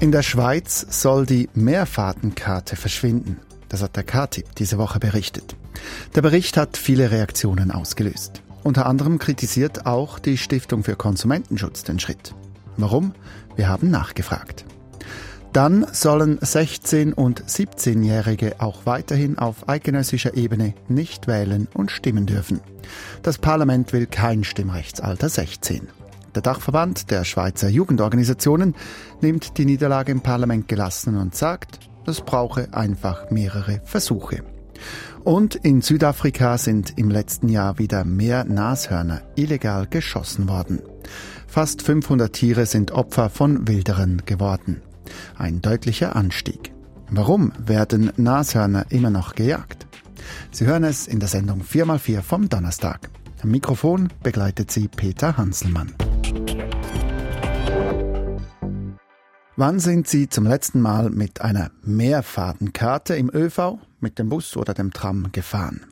In der Schweiz soll die Mehrfahrtenkarte verschwinden. Das hat der KTIP diese Woche berichtet. Der Bericht hat viele Reaktionen ausgelöst. Unter anderem kritisiert auch die Stiftung für Konsumentenschutz den Schritt. Warum? Wir haben nachgefragt. Dann sollen 16- und 17-Jährige auch weiterhin auf eidgenössischer Ebene nicht wählen und stimmen dürfen. Das Parlament will kein Stimmrechtsalter 16. Der Dachverband der Schweizer Jugendorganisationen nimmt die Niederlage im Parlament gelassen und sagt, es brauche einfach mehrere Versuche. Und in Südafrika sind im letzten Jahr wieder mehr Nashörner illegal geschossen worden. Fast 500 Tiere sind Opfer von Wilderern geworden. Ein deutlicher Anstieg. Warum werden Nashörner immer noch gejagt? Sie hören es in der Sendung 4x4 vom Donnerstag. Am Mikrofon begleitet sie Peter Hanselmann. Wann sind Sie zum letzten Mal mit einer Mehrfahrtenkarte im ÖV, mit dem Bus oder dem Tram gefahren?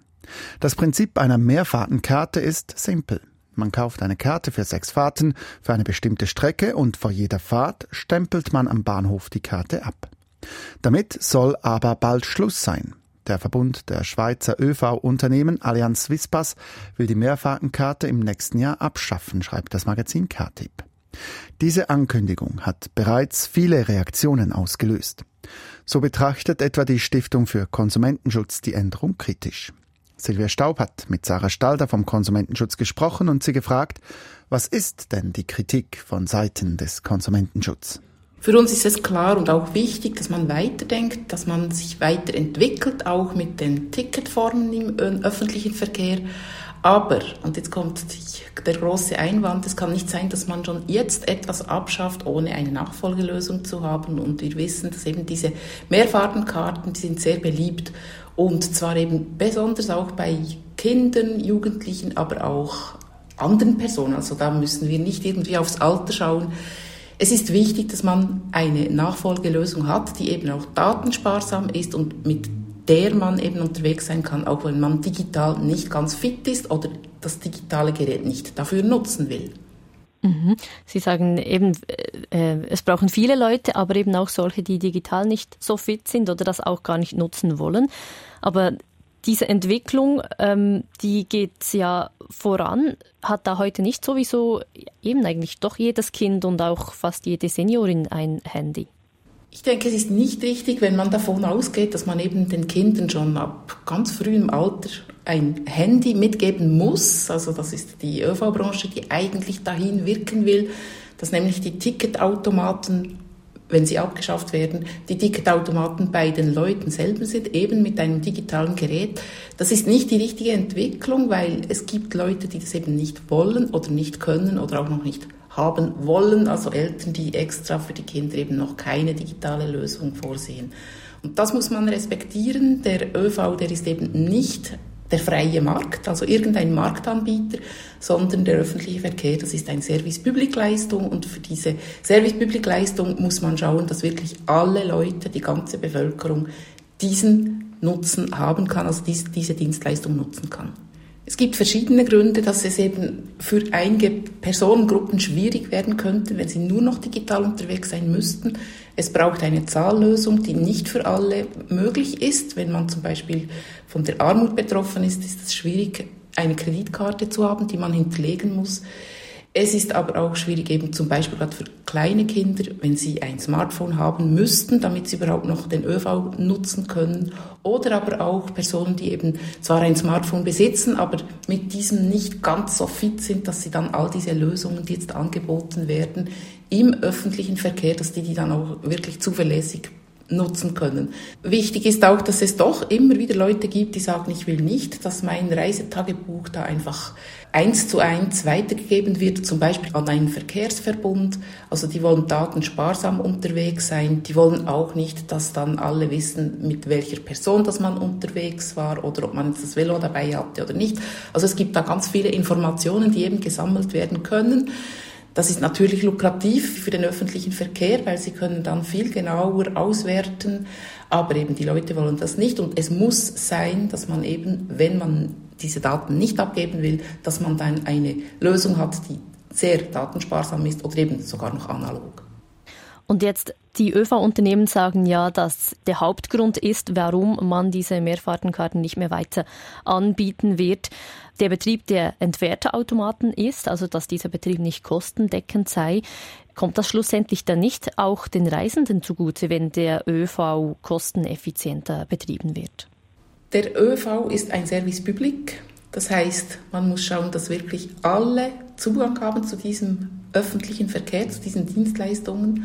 Das Prinzip einer Mehrfahrtenkarte ist simpel. Man kauft eine Karte für sechs Fahrten für eine bestimmte Strecke und vor jeder Fahrt stempelt man am Bahnhof die Karte ab. Damit soll aber bald Schluss sein. Der Verbund der Schweizer ÖV-Unternehmen Allianz Vispas will die Mehrfahrtenkarte im nächsten Jahr abschaffen, schreibt das Magazin KTIP. Diese Ankündigung hat bereits viele Reaktionen ausgelöst. So betrachtet etwa die Stiftung für Konsumentenschutz die Änderung kritisch. Silvia Staub hat mit Sarah Stalder vom Konsumentenschutz gesprochen und sie gefragt, was ist denn die Kritik von Seiten des Konsumentenschutzes? Für uns ist es klar und auch wichtig, dass man weiterdenkt, dass man sich weiterentwickelt, auch mit den Ticketformen im öffentlichen Verkehr. Aber, und jetzt kommt der große Einwand, es kann nicht sein, dass man schon jetzt etwas abschafft, ohne eine Nachfolgelösung zu haben. Und wir wissen, dass eben diese Mehrfahrtenkarten, die sind sehr beliebt. Und zwar eben besonders auch bei Kindern, Jugendlichen, aber auch anderen Personen. Also da müssen wir nicht irgendwie aufs Alter schauen. Es ist wichtig, dass man eine Nachfolgelösung hat, die eben auch datensparsam ist und mit der man eben unterwegs sein kann, auch wenn man digital nicht ganz fit ist oder das digitale Gerät nicht dafür nutzen will. Mhm. Sie sagen eben, äh, es brauchen viele Leute, aber eben auch solche, die digital nicht so fit sind oder das auch gar nicht nutzen wollen. Aber diese Entwicklung, ähm, die geht ja voran, hat da heute nicht sowieso eben eigentlich doch jedes Kind und auch fast jede Seniorin ein Handy. Ich denke, es ist nicht richtig, wenn man davon ausgeht, dass man eben den Kindern schon ab ganz frühem Alter ein Handy mitgeben muss. Also das ist die ÖV-Branche, die eigentlich dahin wirken will, dass nämlich die Ticketautomaten, wenn sie abgeschafft werden, die Ticketautomaten bei den Leuten selber sind, eben mit einem digitalen Gerät. Das ist nicht die richtige Entwicklung, weil es gibt Leute, die das eben nicht wollen oder nicht können oder auch noch nicht haben wollen, also Eltern, die extra für die Kinder eben noch keine digitale Lösung vorsehen. Und das muss man respektieren. Der ÖV, der ist eben nicht der freie Markt, also irgendein Marktanbieter, sondern der öffentliche Verkehr, das ist eine Service-Public-Leistung und für diese Service-Public-Leistung muss man schauen, dass wirklich alle Leute, die ganze Bevölkerung diesen Nutzen haben kann, also diese Dienstleistung nutzen kann. Es gibt verschiedene Gründe, dass es eben für einige Personengruppen schwierig werden könnte, wenn sie nur noch digital unterwegs sein müssten. Es braucht eine Zahllösung, die nicht für alle möglich ist. Wenn man zum Beispiel von der Armut betroffen ist, ist es schwierig, eine Kreditkarte zu haben, die man hinterlegen muss. Es ist aber auch schwierig, eben zum Beispiel gerade für kleine Kinder, wenn sie ein Smartphone haben müssten, damit sie überhaupt noch den ÖV nutzen können. Oder aber auch Personen, die eben zwar ein Smartphone besitzen, aber mit diesem nicht ganz so fit sind, dass sie dann all diese Lösungen, die jetzt angeboten werden, im öffentlichen Verkehr, dass die die dann auch wirklich zuverlässig nutzen können. Wichtig ist auch, dass es doch immer wieder Leute gibt, die sagen, ich will nicht, dass mein Reisetagebuch da einfach eins zu eins weitergegeben wird, zum Beispiel an einen Verkehrsverbund. Also die wollen datensparsam unterwegs sein. Die wollen auch nicht, dass dann alle wissen, mit welcher Person dass man unterwegs war oder ob man jetzt das Velo dabei hatte oder nicht. Also es gibt da ganz viele Informationen, die eben gesammelt werden können. Das ist natürlich lukrativ für den öffentlichen Verkehr, weil sie können dann viel genauer auswerten, aber eben die Leute wollen das nicht. Und es muss sein, dass man eben, wenn man diese Daten nicht abgeben will, dass man dann eine Lösung hat, die sehr datensparsam ist oder eben sogar noch analog. Und jetzt die ÖV-Unternehmen sagen ja, dass der Hauptgrund ist, warum man diese Mehrfahrtenkarten nicht mehr weiter anbieten wird, der Betrieb der Entwerterautomaten ist, also dass dieser Betrieb nicht kostendeckend sei. Kommt das schlussendlich dann nicht auch den Reisenden zugute, wenn der ÖV kosteneffizienter betrieben wird? Der ÖV ist ein Service public. Das heißt, man muss schauen, dass wirklich alle Zugang haben zu diesem öffentlichen Verkehr, zu diesen Dienstleistungen.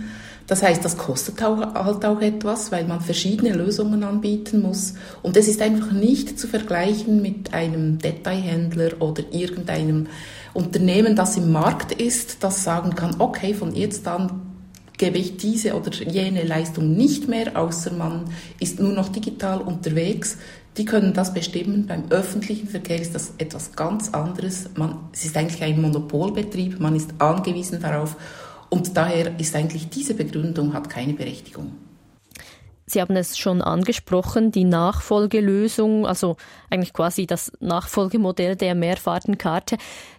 Das heißt, das kostet auch, halt auch etwas, weil man verschiedene Lösungen anbieten muss. Und es ist einfach nicht zu vergleichen mit einem Detailhändler oder irgendeinem Unternehmen, das im Markt ist, das sagen kann, okay, von jetzt an gebe ich diese oder jene Leistung nicht mehr, außer man ist nur noch digital unterwegs. Die können das bestimmen. Beim öffentlichen Verkehr ist das etwas ganz anderes. Man, es ist eigentlich ein Monopolbetrieb. Man ist angewiesen darauf. Und daher ist eigentlich diese Begründung hat keine Berechtigung. Sie haben es schon angesprochen, die Nachfolgelösung, also eigentlich quasi das Nachfolgemodell der Mehrfahrtenkarte.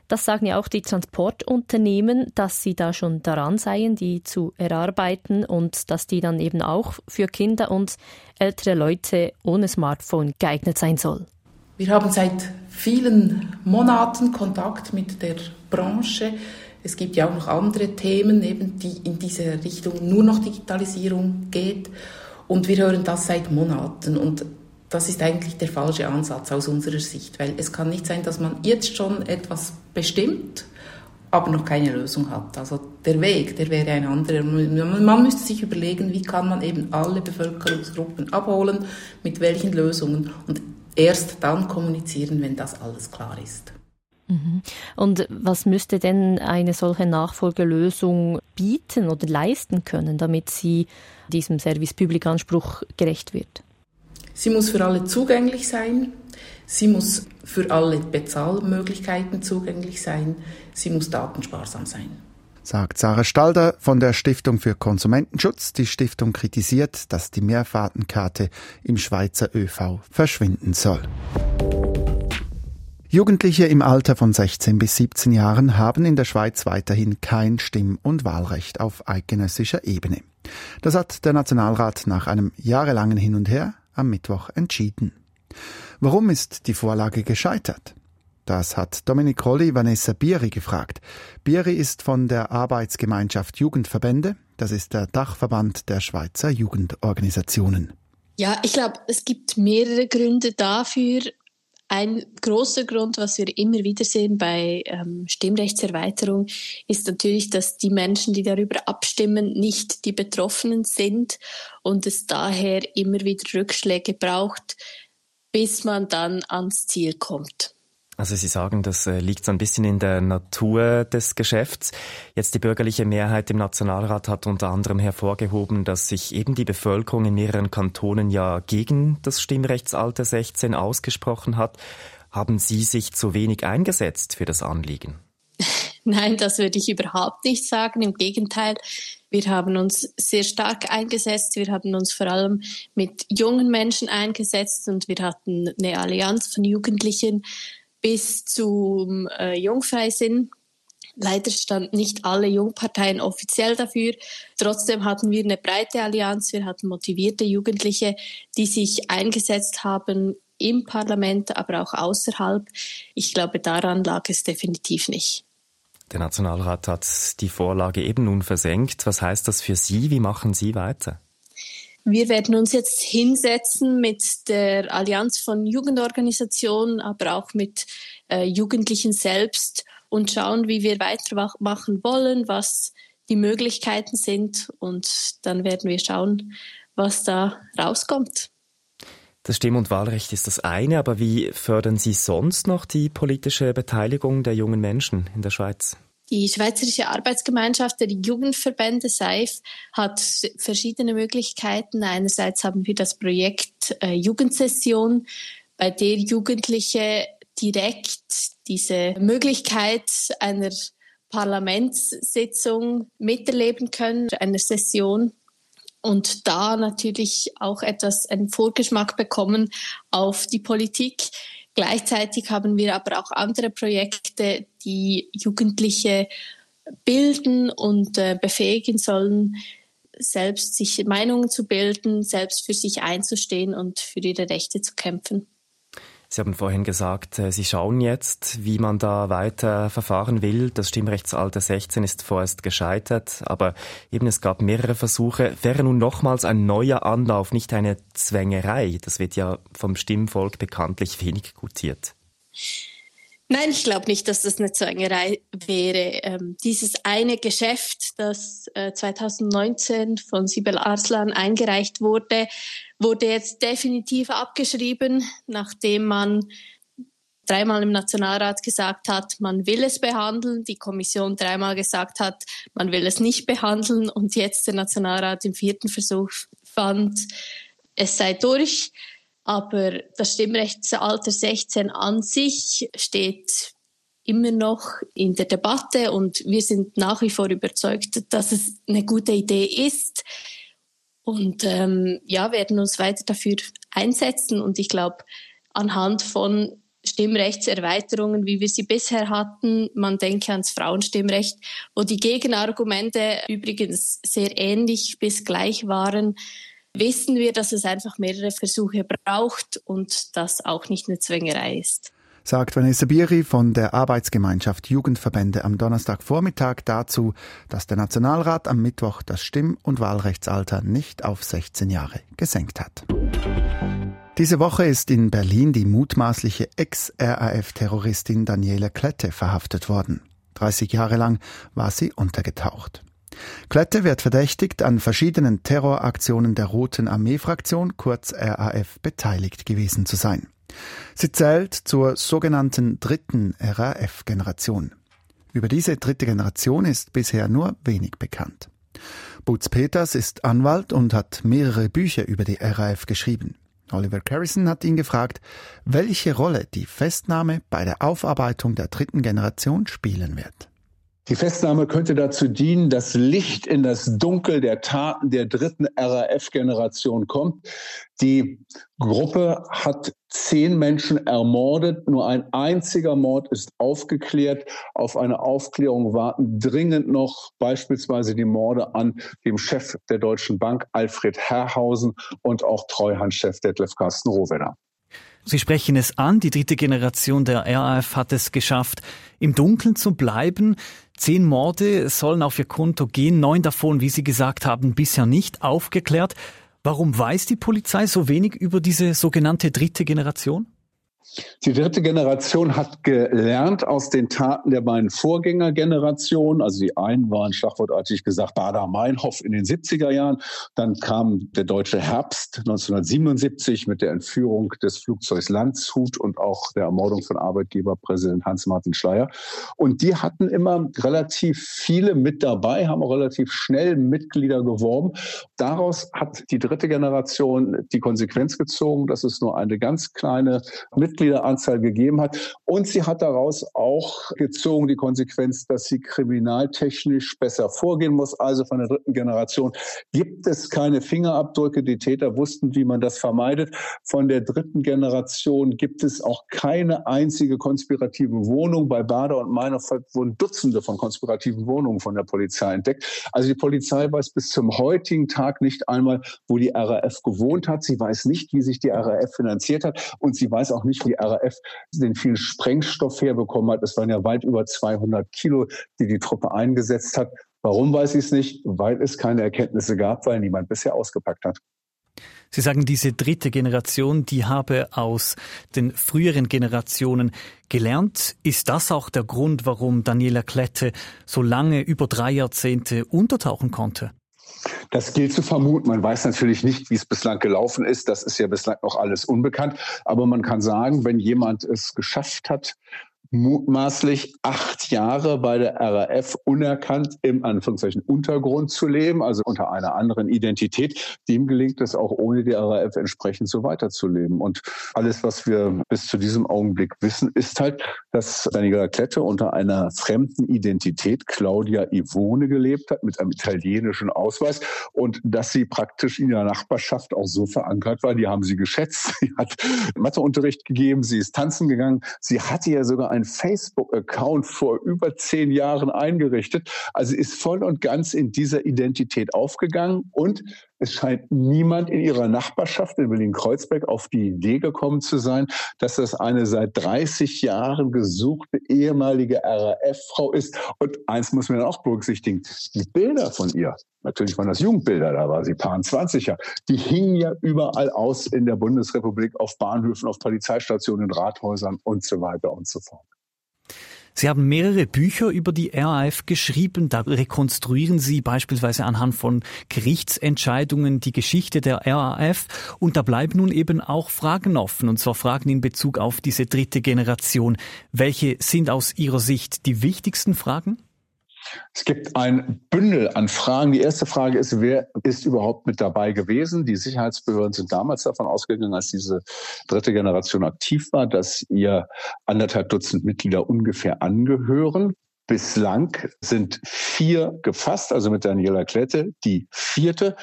Das sagen ja auch die Transportunternehmen, dass sie da schon daran seien, die zu erarbeiten und dass die dann eben auch für Kinder und ältere Leute ohne Smartphone geeignet sein soll. Wir haben seit vielen Monaten Kontakt mit der Branche. Es gibt ja auch noch andere Themen, eben die in diese Richtung nur noch Digitalisierung geht. Und wir hören das seit Monaten. Und das ist eigentlich der falsche Ansatz aus unserer Sicht, weil es kann nicht sein, dass man jetzt schon etwas bestimmt, aber noch keine Lösung hat. Also der Weg, der wäre ein anderer. Man müsste sich überlegen, wie kann man eben alle Bevölkerungsgruppen abholen, mit welchen Lösungen und erst dann kommunizieren, wenn das alles klar ist. Mhm. Und was müsste denn eine solche Nachfolgelösung bieten oder leisten können, damit sie diesem Service Public Anspruch gerecht wird? Sie muss für alle zugänglich sein. Sie muss für alle Bezahlmöglichkeiten zugänglich sein. Sie muss datensparsam sein. Sagt Sarah Stalder von der Stiftung für Konsumentenschutz. Die Stiftung kritisiert, dass die Mehrfahrtenkarte im Schweizer ÖV verschwinden soll. Jugendliche im Alter von 16 bis 17 Jahren haben in der Schweiz weiterhin kein Stimm- und Wahlrecht auf eidgenössischer Ebene. Das hat der Nationalrat nach einem jahrelangen Hin und Her am Mittwoch entschieden. Warum ist die Vorlage gescheitert? Das hat Dominik Rolli Vanessa Bieri gefragt. Bieri ist von der Arbeitsgemeinschaft Jugendverbände. Das ist der Dachverband der Schweizer Jugendorganisationen. Ja, ich glaube, es gibt mehrere Gründe dafür. Ein großer Grund, was wir immer wieder sehen bei ähm, Stimmrechtserweiterung, ist natürlich, dass die Menschen, die darüber abstimmen, nicht die Betroffenen sind und es daher immer wieder Rückschläge braucht, bis man dann ans Ziel kommt. Also Sie sagen, das äh, liegt so ein bisschen in der Natur des Geschäfts. Jetzt die bürgerliche Mehrheit im Nationalrat hat unter anderem hervorgehoben, dass sich eben die Bevölkerung in mehreren Kantonen ja gegen das Stimmrechtsalter 16 ausgesprochen hat. Haben Sie sich zu wenig eingesetzt für das Anliegen? Nein, das würde ich überhaupt nicht sagen. Im Gegenteil, wir haben uns sehr stark eingesetzt. Wir haben uns vor allem mit jungen Menschen eingesetzt und wir hatten eine Allianz von Jugendlichen, bis zum äh, Jungfreisinn. Leider standen nicht alle Jungparteien offiziell dafür. Trotzdem hatten wir eine breite Allianz. Wir hatten motivierte Jugendliche, die sich eingesetzt haben im Parlament, aber auch außerhalb. Ich glaube, daran lag es definitiv nicht. Der Nationalrat hat die Vorlage eben nun versenkt. Was heißt das für Sie? Wie machen Sie weiter? Wir werden uns jetzt hinsetzen mit der Allianz von Jugendorganisationen, aber auch mit äh, Jugendlichen selbst und schauen, wie wir weitermachen wollen, was die Möglichkeiten sind und dann werden wir schauen, was da rauskommt. Das Stimm- und Wahlrecht ist das eine, aber wie fördern Sie sonst noch die politische Beteiligung der jungen Menschen in der Schweiz? Die Schweizerische Arbeitsgemeinschaft der Jugendverbände SAIF hat verschiedene Möglichkeiten. Einerseits haben wir das Projekt äh, Jugendsession, bei der Jugendliche direkt diese Möglichkeit einer Parlamentssitzung miterleben können, einer Session und da natürlich auch etwas einen Vorgeschmack bekommen auf die Politik. Gleichzeitig haben wir aber auch andere Projekte, die Jugendliche bilden und äh, befähigen sollen, selbst sich Meinungen zu bilden, selbst für sich einzustehen und für ihre Rechte zu kämpfen. Sie haben vorhin gesagt, äh, Sie schauen jetzt, wie man da weiter verfahren will. Das Stimmrechtsalter 16 ist vorerst gescheitert, aber eben es gab mehrere Versuche. Wäre nun nochmals ein neuer Anlauf nicht eine Zwängerei? Das wird ja vom Stimmvolk bekanntlich wenig gutiert. Nein, ich glaube nicht, dass das eine Zwängerei wäre. Ähm, dieses eine Geschäft, das äh, 2019 von Sibel Arslan eingereicht wurde, wurde jetzt definitiv abgeschrieben, nachdem man dreimal im Nationalrat gesagt hat, man will es behandeln, die Kommission dreimal gesagt hat, man will es nicht behandeln und jetzt der Nationalrat im vierten Versuch fand, es sei durch. Aber das Stimmrechtsalter 16 an sich steht immer noch in der Debatte und wir sind nach wie vor überzeugt, dass es eine gute Idee ist und ähm, ja, werden uns weiter dafür einsetzen. Und ich glaube, anhand von Stimmrechtserweiterungen, wie wir sie bisher hatten, man denke ans Frauenstimmrecht, wo die Gegenargumente übrigens sehr ähnlich bis gleich waren, wissen wir, dass es einfach mehrere Versuche braucht und das auch nicht eine Zwängerei ist. Sagt Vanessa Biri von der Arbeitsgemeinschaft Jugendverbände am Donnerstagvormittag dazu, dass der Nationalrat am Mittwoch das Stimm- und Wahlrechtsalter nicht auf 16 Jahre gesenkt hat. Diese Woche ist in Berlin die mutmaßliche Ex-RAF-Terroristin Daniela Klette verhaftet worden. 30 Jahre lang war sie untergetaucht. Klette wird verdächtigt, an verschiedenen Terroraktionen der Roten Armee-Fraktion, kurz RAF, beteiligt gewesen zu sein. Sie zählt zur sogenannten dritten RAF-Generation. Über diese dritte Generation ist bisher nur wenig bekannt. Butz Peters ist Anwalt und hat mehrere Bücher über die RAF geschrieben. Oliver Carrison hat ihn gefragt, welche Rolle die Festnahme bei der Aufarbeitung der dritten Generation spielen wird. Die Festnahme könnte dazu dienen, dass Licht in das Dunkel der Taten der dritten RAF-Generation kommt. Die Gruppe hat zehn Menschen ermordet. Nur ein einziger Mord ist aufgeklärt. Auf eine Aufklärung warten dringend noch beispielsweise die Morde an dem Chef der Deutschen Bank, Alfred Herrhausen, und auch Treuhandchef Detlef Carsten Rohwedder. Sie sprechen es an, die dritte Generation der RAF hat es geschafft, im Dunkeln zu bleiben. Zehn Morde sollen auf ihr Konto gehen, neun davon, wie Sie gesagt haben, bisher nicht aufgeklärt. Warum weiß die Polizei so wenig über diese sogenannte dritte Generation? Die dritte Generation hat gelernt aus den Taten der beiden Vorgängergenerationen. Also die einen waren schlagwortartig gesagt Bader-Meinhof in den 70er Jahren. Dann kam der deutsche Herbst 1977 mit der Entführung des Flugzeugs Landshut und auch der Ermordung von Arbeitgeberpräsident Hans-Martin Schleyer. Und die hatten immer relativ viele mit dabei, haben auch relativ schnell Mitglieder geworben. Daraus hat die dritte Generation die Konsequenz gezogen, dass es nur eine ganz kleine Mitglieder Mitgliederanzahl gegeben hat. Und sie hat daraus auch gezogen die Konsequenz, dass sie kriminaltechnisch besser vorgehen muss. Also von der dritten Generation gibt es keine Fingerabdrücke. Die Täter wussten, wie man das vermeidet. Von der dritten Generation gibt es auch keine einzige konspirative Wohnung. Bei Bader und Meinhof wurden Dutzende von konspirativen Wohnungen von der Polizei entdeckt. Also die Polizei weiß bis zum heutigen Tag nicht einmal, wo die RAF gewohnt hat. Sie weiß nicht, wie sich die RAF finanziert hat. Und sie weiß auch nicht, die RAF den viel Sprengstoff herbekommen hat. Es waren ja weit über 200 Kilo, die die Truppe eingesetzt hat. Warum weiß ich es nicht? Weil es keine Erkenntnisse gab, weil niemand bisher ausgepackt hat. Sie sagen, diese dritte Generation, die habe aus den früheren Generationen gelernt. Ist das auch der Grund, warum Daniela Klette so lange, über drei Jahrzehnte untertauchen konnte? Das gilt zu vermuten. Man weiß natürlich nicht, wie es bislang gelaufen ist. Das ist ja bislang noch alles unbekannt. Aber man kann sagen, wenn jemand es geschafft hat, mutmaßlich acht Jahre bei der RAF unerkannt im Anführungszeichen Untergrund zu leben, also unter einer anderen Identität. Dem gelingt es auch ohne die RAF entsprechend so weiterzuleben. Und alles, was wir bis zu diesem Augenblick wissen, ist halt, dass Daniela Klette unter einer fremden Identität Claudia Ivone gelebt hat mit einem italienischen Ausweis und dass sie praktisch in ihrer Nachbarschaft auch so verankert war. Die haben sie geschätzt. Sie hat Matheunterricht gegeben, sie ist tanzen gegangen. Sie hatte ja sogar ein einen Facebook-Account vor über zehn Jahren eingerichtet. Also ist voll und ganz in dieser Identität aufgegangen und es scheint niemand in ihrer Nachbarschaft in Berlin-Kreuzberg auf die Idee gekommen zu sein, dass das eine seit 30 Jahren gesuchte ehemalige RAF-Frau ist. Und eins muss man auch berücksichtigen, die Bilder von ihr, natürlich waren das Jugendbilder, da war sie paar 20er, die hingen ja überall aus in der Bundesrepublik auf Bahnhöfen, auf Polizeistationen, in Rathäusern und so weiter und so fort. Sie haben mehrere Bücher über die RAF geschrieben. Da rekonstruieren Sie beispielsweise anhand von Gerichtsentscheidungen die Geschichte der RAF. Und da bleiben nun eben auch Fragen offen, und zwar Fragen in Bezug auf diese dritte Generation. Welche sind aus Ihrer Sicht die wichtigsten Fragen? Es gibt ein Bündel an Fragen. Die erste Frage ist, wer ist überhaupt mit dabei gewesen? Die Sicherheitsbehörden sind damals davon ausgegangen, als diese dritte Generation aktiv war, dass ihr anderthalb Dutzend Mitglieder ungefähr angehören. Bislang sind vier gefasst, also mit Daniela Klette. Die vierte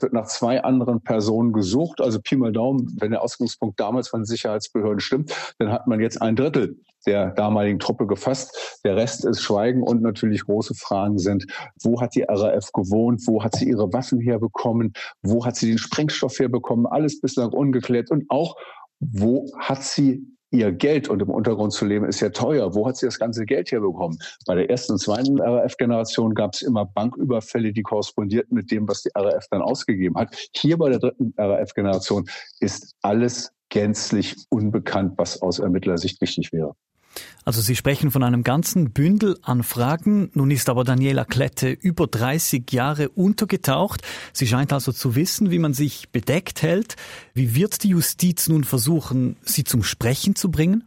wird nach zwei anderen Personen gesucht. Also Pi mal Daumen, wenn der Ausgangspunkt damals von Sicherheitsbehörden stimmt, dann hat man jetzt ein Drittel der damaligen Truppe gefasst. Der Rest ist Schweigen und natürlich große Fragen sind, wo hat die RAF gewohnt, wo hat sie ihre Waffen herbekommen, wo hat sie den Sprengstoff herbekommen, alles bislang ungeklärt und auch, wo hat sie ihr Geld und im Untergrund zu leben ist ja teuer. Wo hat sie das ganze Geld herbekommen? Bei der ersten und zweiten RAF-Generation gab es immer Banküberfälle, die korrespondierten mit dem, was die RAF dann ausgegeben hat. Hier bei der dritten RAF-Generation ist alles gänzlich unbekannt, was aus Ermittlersicht wichtig wäre. Also Sie sprechen von einem ganzen Bündel an Fragen. Nun ist aber Daniela Klette über 30 Jahre untergetaucht. Sie scheint also zu wissen, wie man sich bedeckt hält. Wie wird die Justiz nun versuchen, sie zum Sprechen zu bringen?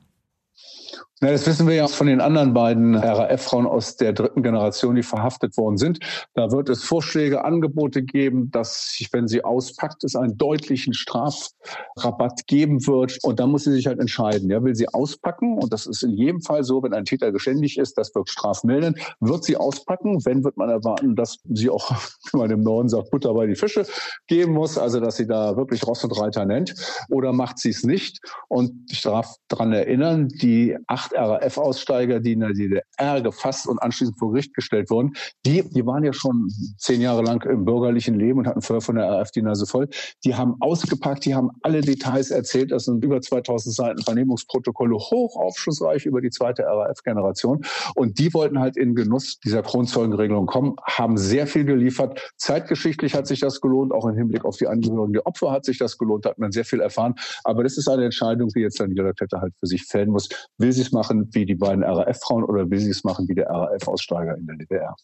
Na, das wissen wir ja von den anderen beiden RAF-Frauen aus der dritten Generation, die verhaftet worden sind. Da wird es Vorschläge, Angebote geben, dass, wenn sie auspackt, es einen deutlichen Strafrabatt geben wird. Und da muss sie sich halt entscheiden. Ja, will sie auspacken? Und das ist in jedem Fall so, wenn ein Täter geständig ist, das wird strafmildern. Wird sie auspacken? Wenn wird man erwarten, dass sie auch, wie man im Norden sagt, Butter bei die Fische geben muss, also dass sie da wirklich Ross und Reiter nennt. Oder macht sie es nicht? Und ich darf daran erinnern, die acht RAF-Aussteiger, die in der DDR gefasst und anschließend vor Gericht gestellt wurden, die, die waren ja schon zehn Jahre lang im bürgerlichen Leben und hatten vorher von der RAF die Nase voll. Die haben ausgepackt, die haben alle Details erzählt. Das sind über 2000 Seiten Vernehmungsprotokolle, hoch aufschlussreich über die zweite RAF-Generation. Und die wollten halt in Genuss dieser Kronzeugenregelung kommen, haben sehr viel geliefert. Zeitgeschichtlich hat sich das gelohnt, auch im Hinblick auf die Angehörigen der Opfer hat sich das gelohnt, hat man sehr viel erfahren. Aber das ist eine Entscheidung, die jetzt dann jeder Täter halt für sich fällen muss. Will sie es mal machen wie die beiden RAF-Frauen oder will sie es machen wie der RAF-Aussteiger in der DDR?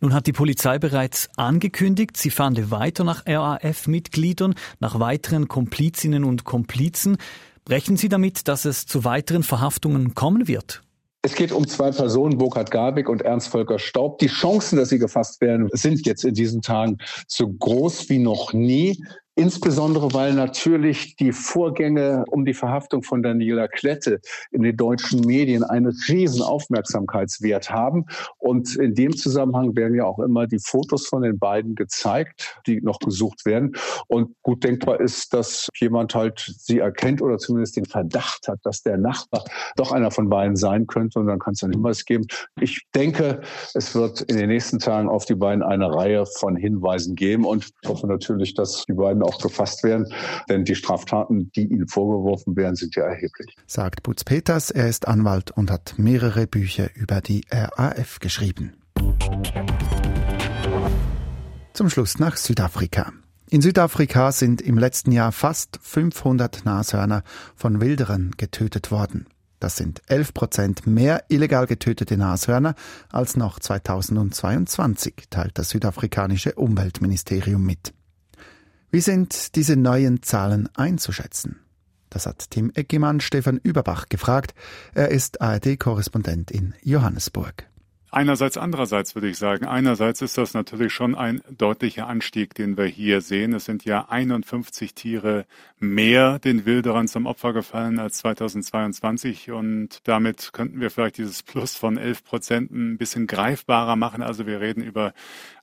Nun hat die Polizei bereits angekündigt, sie fahnde weiter nach RAF-Mitgliedern, nach weiteren Komplizinnen und Komplizen. Rechnen Sie damit, dass es zu weiteren Verhaftungen kommen wird? Es geht um zwei Personen, Burkhard Garbig und Ernst Volker Staub. Die Chancen, dass sie gefasst werden, sind jetzt in diesen Tagen so groß wie noch nie. Insbesondere, weil natürlich die Vorgänge um die Verhaftung von Daniela Klette in den deutschen Medien einen riesen Aufmerksamkeitswert haben. Und in dem Zusammenhang werden ja auch immer die Fotos von den beiden gezeigt, die noch gesucht werden. Und gut denkbar ist, dass jemand halt sie erkennt oder zumindest den Verdacht hat, dass der Nachbar doch einer von beiden sein könnte. Und dann kann es einen Hinweis geben. Ich denke, es wird in den nächsten Tagen auf die beiden eine Reihe von Hinweisen geben. Und ich hoffe natürlich, dass die beiden auch gefasst werden, denn die Straftaten, die ihnen vorgeworfen werden, sind ja erheblich. Sagt Butz Peters, er ist Anwalt und hat mehrere Bücher über die RAF geschrieben. Zum Schluss nach Südafrika. In Südafrika sind im letzten Jahr fast 500 Nashörner von Wilderern getötet worden. Das sind 11 Prozent mehr illegal getötete Nashörner als noch 2022, teilt das südafrikanische Umweltministerium mit. Wie sind diese neuen Zahlen einzuschätzen? Das hat Tim Eckemann Stefan Überbach gefragt. Er ist ARD-Korrespondent in Johannesburg. Einerseits, andererseits würde ich sagen. Einerseits ist das natürlich schon ein deutlicher Anstieg, den wir hier sehen. Es sind ja 51 Tiere mehr den Wilderern zum Opfer gefallen als 2022 und damit könnten wir vielleicht dieses Plus von 11 Prozent ein bisschen greifbarer machen. Also wir reden über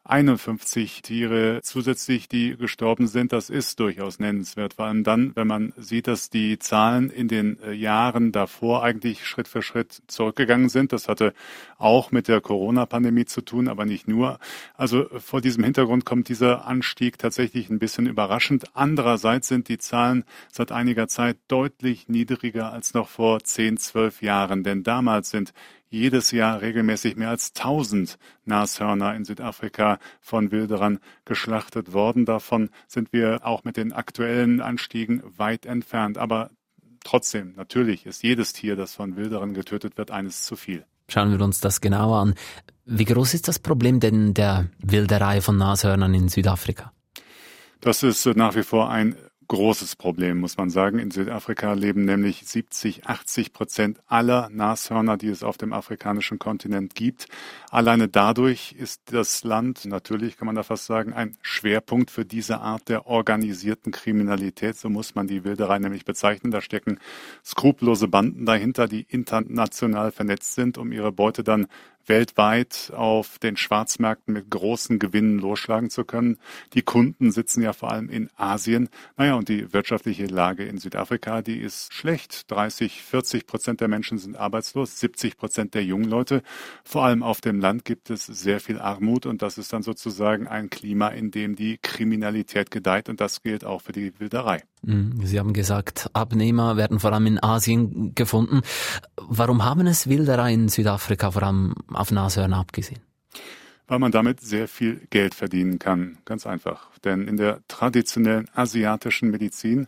51 Tiere zusätzlich, die gestorben sind. Das ist durchaus nennenswert. Vor allem dann, wenn man sieht, dass die Zahlen in den äh, Jahren davor eigentlich Schritt für Schritt zurückgegangen sind. Das hatte auch mit der Corona-Pandemie zu tun, aber nicht nur. Also vor diesem Hintergrund kommt dieser Anstieg tatsächlich ein bisschen überraschend. Andererseits sind die Zahlen seit einiger Zeit deutlich niedriger als noch vor 10, 12 Jahren. Denn damals sind jedes Jahr regelmäßig mehr als 1000 Nashörner in Südafrika von Wilderern geschlachtet worden. Davon sind wir auch mit den aktuellen Anstiegen weit entfernt. Aber trotzdem, natürlich ist jedes Tier, das von Wilderern getötet wird, eines zu viel. Schauen wir uns das genauer an. Wie groß ist das Problem denn der Wilderei von Nashörnern in Südafrika? Das ist nach wie vor ein großes Problem, muss man sagen. In Südafrika leben nämlich 70, 80 Prozent aller Nashörner, die es auf dem afrikanischen Kontinent gibt. Alleine dadurch ist das Land, natürlich kann man da fast sagen, ein Schwerpunkt für diese Art der organisierten Kriminalität. So muss man die Wilderei nämlich bezeichnen. Da stecken skrupellose Banden dahinter, die international vernetzt sind, um ihre Beute dann weltweit auf den Schwarzmärkten mit großen Gewinnen losschlagen zu können. Die Kunden sitzen ja vor allem in Asien. Naja, und die wirtschaftliche Lage in Südafrika, die ist schlecht. 30, 40 Prozent der Menschen sind arbeitslos, 70 Prozent der jungen Leute. Vor allem auf dem Land gibt es sehr viel Armut und das ist dann sozusagen ein Klima, in dem die Kriminalität gedeiht und das gilt auch für die Wilderei. Mhm. Sie haben gesagt, Abnehmer werden vor allem in Asien gefunden. Warum haben es Wilderei in Südafrika vor allem auf Nashörner abgesehen? Weil man damit sehr viel Geld verdienen kann. Ganz einfach. Denn in der traditionellen asiatischen Medizin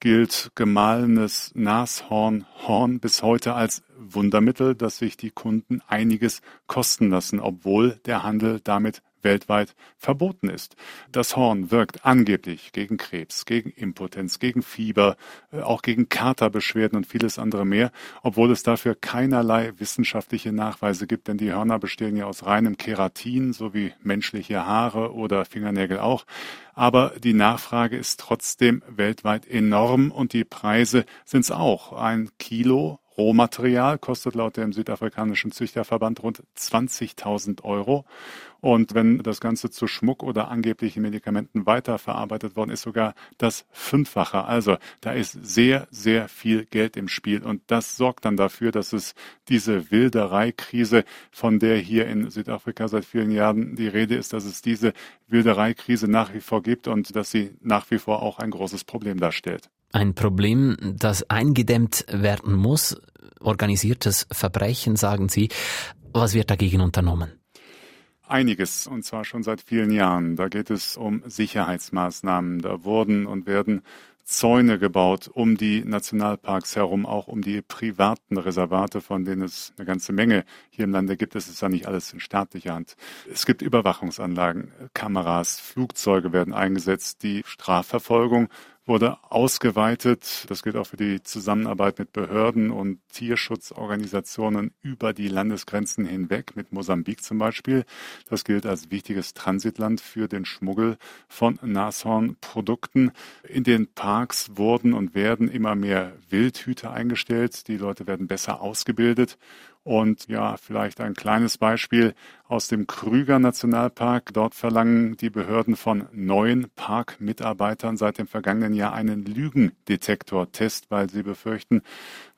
gilt gemahlenes Nashornhorn bis heute als Wundermittel, das sich die Kunden einiges kosten lassen, obwohl der Handel damit weltweit verboten ist. Das Horn wirkt angeblich gegen Krebs, gegen Impotenz, gegen Fieber, äh, auch gegen Katerbeschwerden und vieles andere mehr, obwohl es dafür keinerlei wissenschaftliche Nachweise gibt, denn die Hörner bestehen ja aus reinem Keratin, so wie menschliche Haare oder Fingernägel auch. Aber die Nachfrage ist trotzdem weltweit enorm und die Preise sind es auch. Ein Kilo Rohmaterial kostet laut dem südafrikanischen Züchterverband rund 20.000 Euro. Und wenn das Ganze zu Schmuck oder angeblichen Medikamenten weiterverarbeitet worden ist, sogar das Fünffache. Also da ist sehr, sehr viel Geld im Spiel. Und das sorgt dann dafür, dass es diese Wildereikrise, von der hier in Südafrika seit vielen Jahren die Rede ist, dass es diese Wildereikrise nach wie vor gibt und dass sie nach wie vor auch ein großes Problem darstellt. Ein Problem, das eingedämmt werden muss. Organisiertes Verbrechen, sagen Sie. Was wird dagegen unternommen? Einiges, und zwar schon seit vielen Jahren. Da geht es um Sicherheitsmaßnahmen. Da wurden und werden Zäune gebaut um die Nationalparks herum, auch um die privaten Reservate, von denen es eine ganze Menge hier im Lande gibt. Es ist ja nicht alles in staatlicher Hand. Es gibt Überwachungsanlagen, Kameras, Flugzeuge werden eingesetzt. Die Strafverfolgung wurde ausgeweitet. Das gilt auch für die Zusammenarbeit mit Behörden und Tierschutzorganisationen über die Landesgrenzen hinweg, mit Mosambik zum Beispiel. Das gilt als wichtiges Transitland für den Schmuggel von Nashornprodukten. In den Parks wurden und werden immer mehr Wildhüter eingestellt. Die Leute werden besser ausgebildet und ja, vielleicht ein kleines Beispiel aus dem Krüger Nationalpark. Dort verlangen die Behörden von neuen Parkmitarbeitern seit dem vergangenen Jahr einen Lügendetektortest, weil sie befürchten,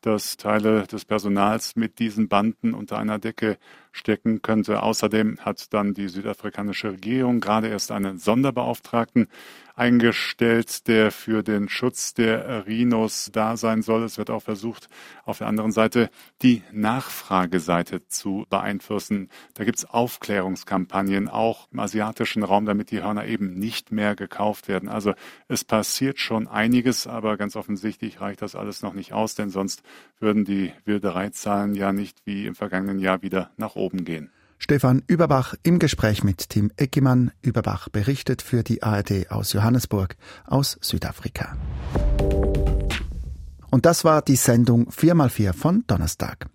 dass Teile des Personals mit diesen Banden unter einer Decke stecken könnte. Außerdem hat dann die südafrikanische Regierung gerade erst einen Sonderbeauftragten eingestellt, der für den Schutz der Rhinos da sein soll. Es wird auch versucht, auf der anderen Seite die Nachfrageseite zu beeinflussen. Da gibt es Aufklärungskampagnen auch im asiatischen Raum, damit die Hörner eben nicht mehr gekauft werden. Also es passiert schon einiges, aber ganz offensichtlich reicht das alles noch nicht aus, denn sonst würden die Wildereizahlen ja nicht wie im vergangenen Jahr wieder nach oben gehen. Stefan Überbach im Gespräch mit Tim Eckimann. Überbach berichtet für die ARD aus Johannesburg aus Südafrika. Und das war die Sendung 4x4 von Donnerstag.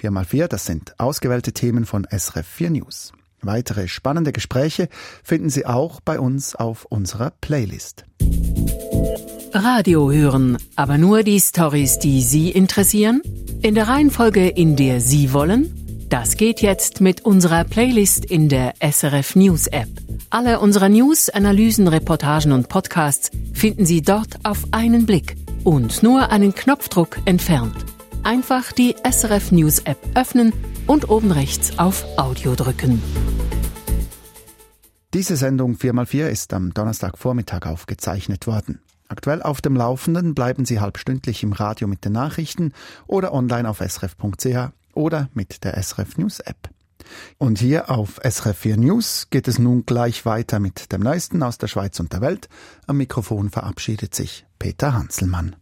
4x4, das sind ausgewählte Themen von SRF 4 News. Weitere spannende Gespräche finden Sie auch bei uns auf unserer Playlist. Radio hören, aber nur die Stories, die Sie interessieren? In der Reihenfolge, in der Sie wollen? Das geht jetzt mit unserer Playlist in der SRF News App. Alle unsere News, Analysen, Reportagen und Podcasts finden Sie dort auf einen Blick und nur einen Knopfdruck entfernt. Einfach die SRF News App öffnen und oben rechts auf Audio drücken. Diese Sendung 4x4 ist am Donnerstagvormittag aufgezeichnet worden. Aktuell auf dem Laufenden bleiben Sie halbstündlich im Radio mit den Nachrichten oder online auf srf.ch oder mit der SRF News App. Und hier auf SRF 4 News geht es nun gleich weiter mit dem Neuesten aus der Schweiz und der Welt. Am Mikrofon verabschiedet sich Peter Hanselmann.